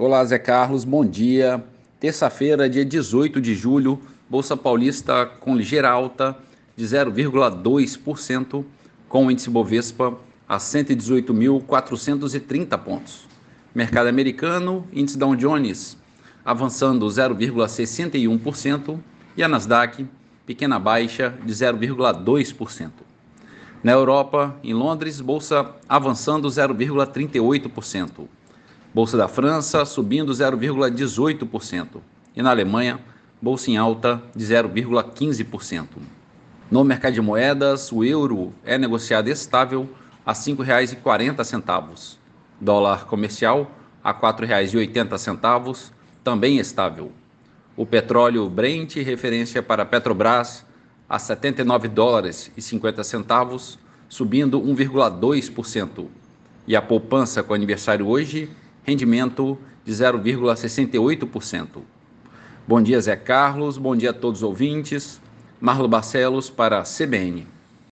Olá, Zé Carlos, bom dia. Terça-feira, dia 18 de julho, Bolsa Paulista com ligeira alta de 0,2%, com o índice Bovespa a 118.430 pontos. Mercado americano, índice Dow Jones avançando 0,61% e a Nasdaq pequena baixa de 0,2%. Na Europa, em Londres, bolsa avançando 0,38%. Bolsa da França subindo 0,18%. E na Alemanha, bolsa em alta de 0,15%. No mercado de moedas, o euro é negociado estável a R$ 5,40. Dólar comercial a R$ 4,80, também estável. O petróleo Brent, referência para Petrobras, a 79 dólares e 50 centavos, subindo 1,2%. E a poupança com aniversário hoje rendimento de 0,68%. Bom dia, Zé Carlos. Bom dia a todos os ouvintes. Marlo Barcelos para a CBN.